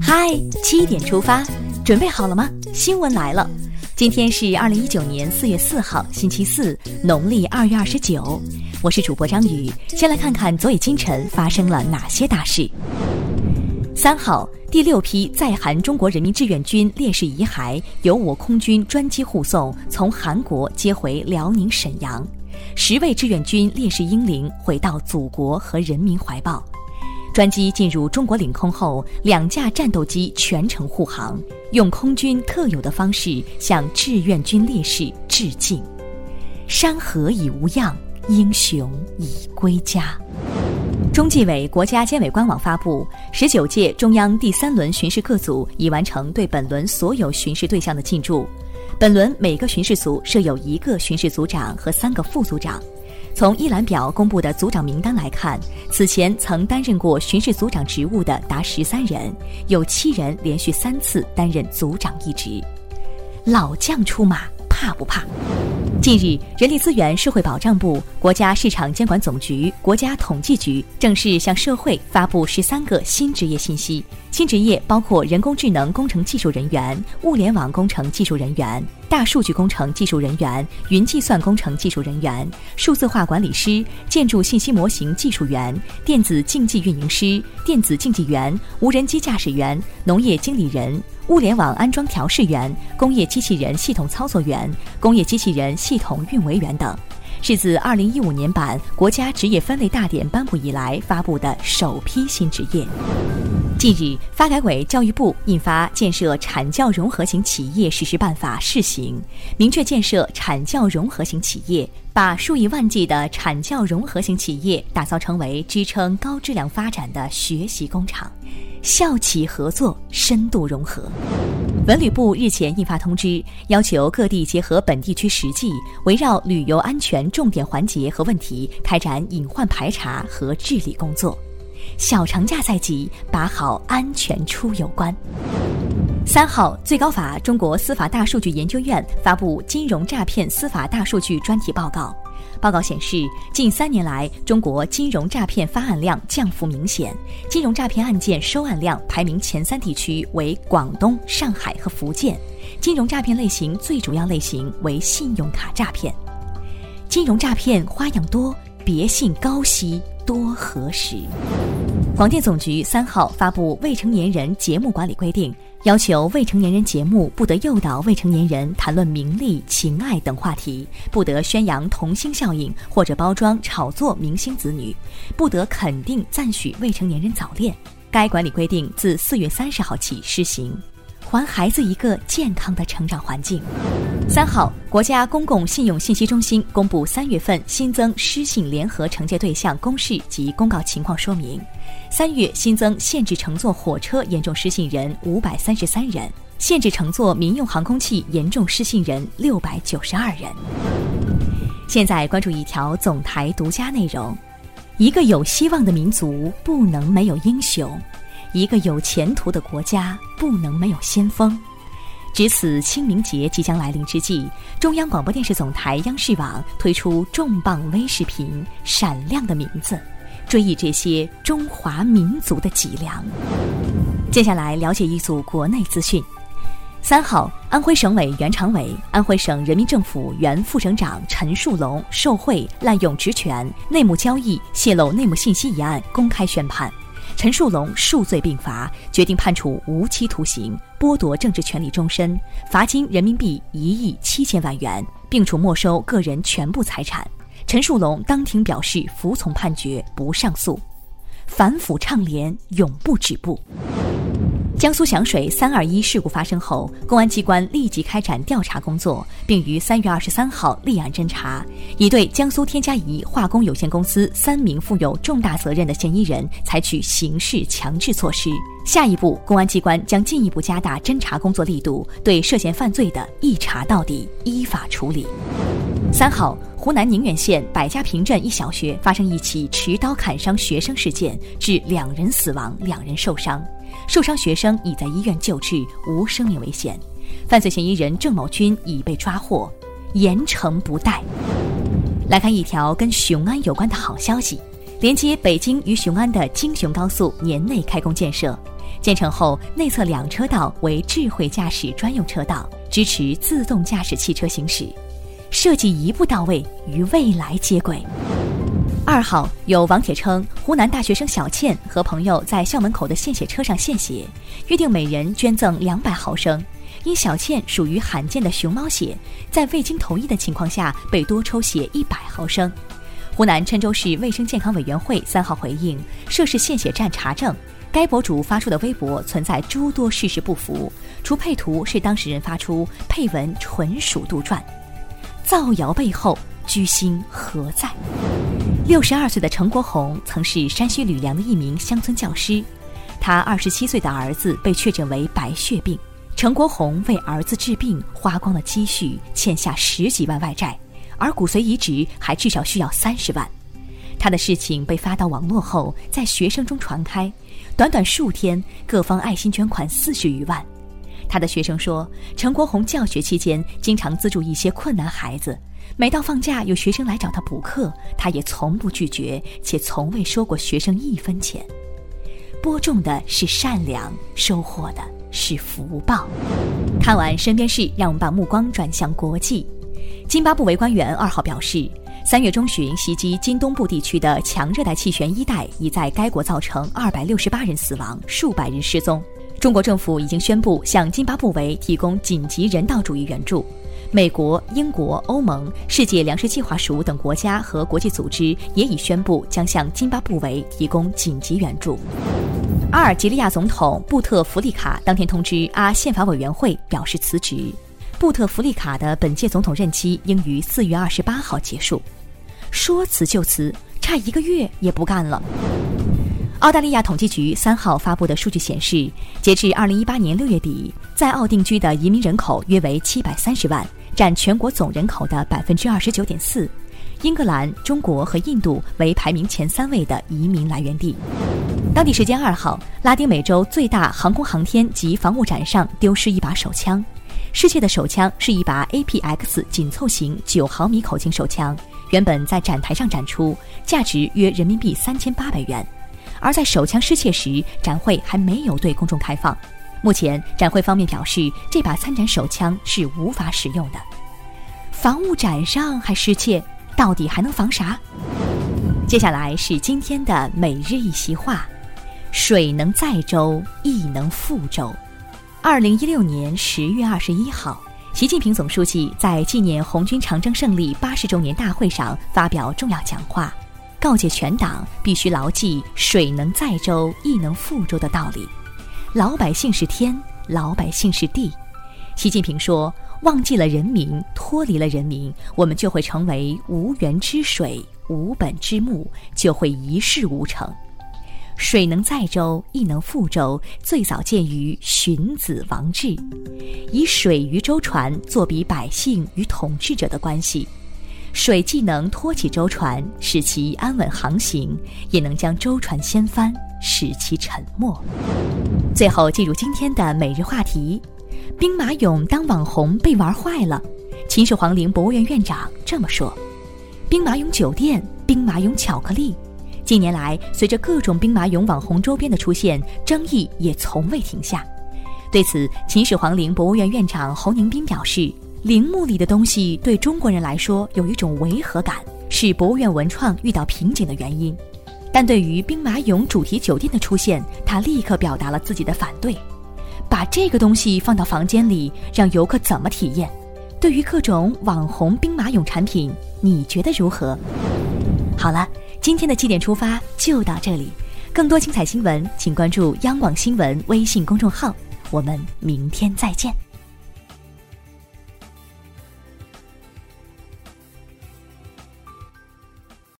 嗨，七点出发，准备好了吗？新闻来了，今天是二零一九年四月四号，星期四，农历二月二十九。我是主播张宇，先来看看昨夜今晨发生了哪些大事。三号，第六批在韩中国人民志愿军烈士遗骸由我空军专机护送，从韩国接回辽宁沈阳。十位志愿军烈士英灵回到祖国和人民怀抱。专机进入中国领空后，两架战斗机全程护航，用空军特有的方式向志愿军烈士致敬。山河已无恙，英雄已归家。中纪委国家监委官网发布，十九届中央第三轮巡视各组已完成对本轮所有巡视对象的进驻。本轮每个巡视组设有一个巡视组长和三个副组长。从一览表公布的组长名单来看，此前曾担任过巡视组长职务的达十三人，有七人连续三次担任组长一职。老将出马，怕不怕？近日，人力资源社会保障部、国家市场监管总局、国家统计局正式向社会发布十三个新职业信息。新职业包括人工智能工程技术人员、物联网工程技术人员、大数据工程技术人员、云计算工程技术人员、数字化管理师、建筑信息模型技术员、电子竞技运营师、电子竞技员、无人机驾驶员、农业经理人。物联网安装调试员、工业机器人系统操作员、工业机器人系统运维员等，是自二零一五年版国家职业分类大典颁布以来发布的首批新职业。近日，发改委、教育部印发《建设产教融合型企业实施办法（试行）》，明确建设产教融合型企业，把数以万计的产教融合型企业打造成为支撑高质量发展的学习工厂。校企合作深度融合。文旅部日前印发通知，要求各地结合本地区实际，围绕旅游安全重点环节和问题，开展隐患排查和治理工作。小长假在即，把好安全出游关。三号，最高法中国司法大数据研究院发布《金融诈骗司法大数据专题报告》。报告显示，近三年来，中国金融诈骗发案量降幅明显，金融诈骗案件收案量排名前三地区为广东、上海和福建。金融诈骗类型最主要类型为信用卡诈骗。金融诈骗花样多，别信高息多核实。广电总局三号发布未成年人节目管理规定。要求未成年人节目不得诱导未成年人谈论名利、情爱等话题，不得宣扬童星效应或者包装炒作明星子女，不得肯定赞许未成年人早恋。该管理规定自四月三十号起施行。还孩子一个健康的成长环境。三号，国家公共信用信息中心公布三月份新增失信联合惩戒对象公示及公告情况说明：三月新增限制乘坐火车严重失信人五百三十三人，限制乘坐民用航空器严重失信人六百九十二人。现在关注一条总台独家内容：一个有希望的民族不能没有英雄。一个有前途的国家不能没有先锋。值此清明节即将来临之际，中央广播电视总台央视网推出重磅微视频《闪亮的名字》，追忆这些中华民族的脊梁。接下来了解一组国内资讯。三号，安徽省委原常委、安徽省人民政府原副省长陈树龙受贿、滥用职权、内幕交易、泄露内幕信息一案公开宣判。陈树龙数罪并罚，决定判处无期徒刑，剥夺政治权利终身，罚金人民币一亿七千万元，并处没收个人全部财产。陈树龙当庭表示服从判决，不上诉。反腐倡廉永不止步。江苏响水三二一事故发生后，公安机关立即开展调查工作，并于三月二十三号立案侦查，已对江苏天嘉宜化工有限公司三名负有重大责任的嫌疑人采取刑事强制措施。下一步，公安机关将进一步加大侦查工作力度，对涉嫌犯罪的一查到底，依法处理。三号，湖南宁远县百家坪镇一小学发生一起持刀砍伤学生事件，致两人死亡，两人受伤。受伤学生已在医院救治，无生命危险。犯罪嫌疑人郑某军已被抓获，严惩不贷。来看一条跟雄安有关的好消息：连接北京与雄安的京雄高速年内开工建设。建成后，内侧两车道为智慧驾驶专用车道，支持自动驾驶汽车行驶，设计一步到位，与未来接轨。二号有网帖称，湖南大学生小倩和朋友在校门口的献血车上献血，约定每人捐赠两百毫升。因小倩属于罕见的熊猫血，在未经同意的情况下被多抽血一百毫升。湖南郴州市卫生健康委员会三号回应，涉事献血站查证。该博主发出的微博存在诸多事实不符，除配图是当事人发出，配文纯属杜撰。造谣背后居心何在？六十二岁的陈国红曾是山西吕梁的一名乡村教师，他二十七岁的儿子被确诊为白血病，陈国红为儿子治病花光了积蓄，欠下十几万外债，而骨髓移植还至少需要三十万。他的事情被发到网络后，在学生中传开。短短数天，各方爱心捐款四十余万。他的学生说，陈国红教学期间经常资助一些困难孩子，每到放假有学生来找他补课，他也从不拒绝，且从未收过学生一分钱。播种的是善良，收获的是福报。看完身边事，让我们把目光转向国际。津巴布韦官员二号表示。三月中旬袭击津东部地区的强热带气旋伊代已在该国造成二百六十八人死亡，数百人失踪。中国政府已经宣布向津巴布韦提供紧急人道主义援助。美国、英国、欧盟、世界粮食计划署等国家和国际组织也已宣布将向津巴布韦提供紧急援助。阿尔及利亚总统布特弗利卡当天通知阿宪法委员会表示辞职。布特弗利卡的本届总统任期应于四月二十八号结束，说辞就辞，差一个月也不干了。澳大利亚统计局三号发布的数据显示，截至二零一八年六月底，在澳定居的移民人口约为七百三十万，占全国总人口的百分之二十九点四。英格兰、中国和印度为排名前三位的移民来源地。当地时间二号，拉丁美洲最大航空航天及防务展上丢失一把手枪。世界的手枪是一把 APX 紧凑型九毫米口径手枪，原本在展台上展出，价值约人民币三千八百元。而在手枪失窃时，展会还没有对公众开放。目前，展会方面表示，这把参展手枪是无法使用的。防务展上还失窃，到底还能防啥？接下来是今天的每日一席话：水能载舟，亦能覆舟。二零一六年十月二十一号，习近平总书记在纪念红军长征胜利八十周年大会上发表重要讲话，告诫全党必须牢记“水能载舟，亦能覆舟”的道理。老百姓是天，老百姓是地。习近平说：“忘记了人民，脱离了人民，我们就会成为无源之水、无本之木，就会一事无成。”水能载舟，亦能覆舟。最早见于荀子、王志，以水与舟船作比百姓与统治者的关系。水既能托起舟船，使其安稳航行，也能将舟船掀翻，使其沉没。最后进入今天的每日话题：兵马俑当网红被玩坏了。秦始皇陵博物院院长这么说：“兵马俑酒店，兵马俑巧克力。”近年来，随着各种兵马俑网红周边的出现，争议也从未停下。对此，秦始皇陵博物院院长侯宁斌表示：“陵墓里的东西对中国人来说有一种违和感，是博物院文创遇到瓶颈的原因。但对于兵马俑主题酒店的出现，他立刻表达了自己的反对。把这个东西放到房间里，让游客怎么体验？对于各种网红兵马俑产品，你觉得如何？好了。”今天的七点出发就到这里，更多精彩新闻，请关注央广新闻微信公众号。我们明天再见。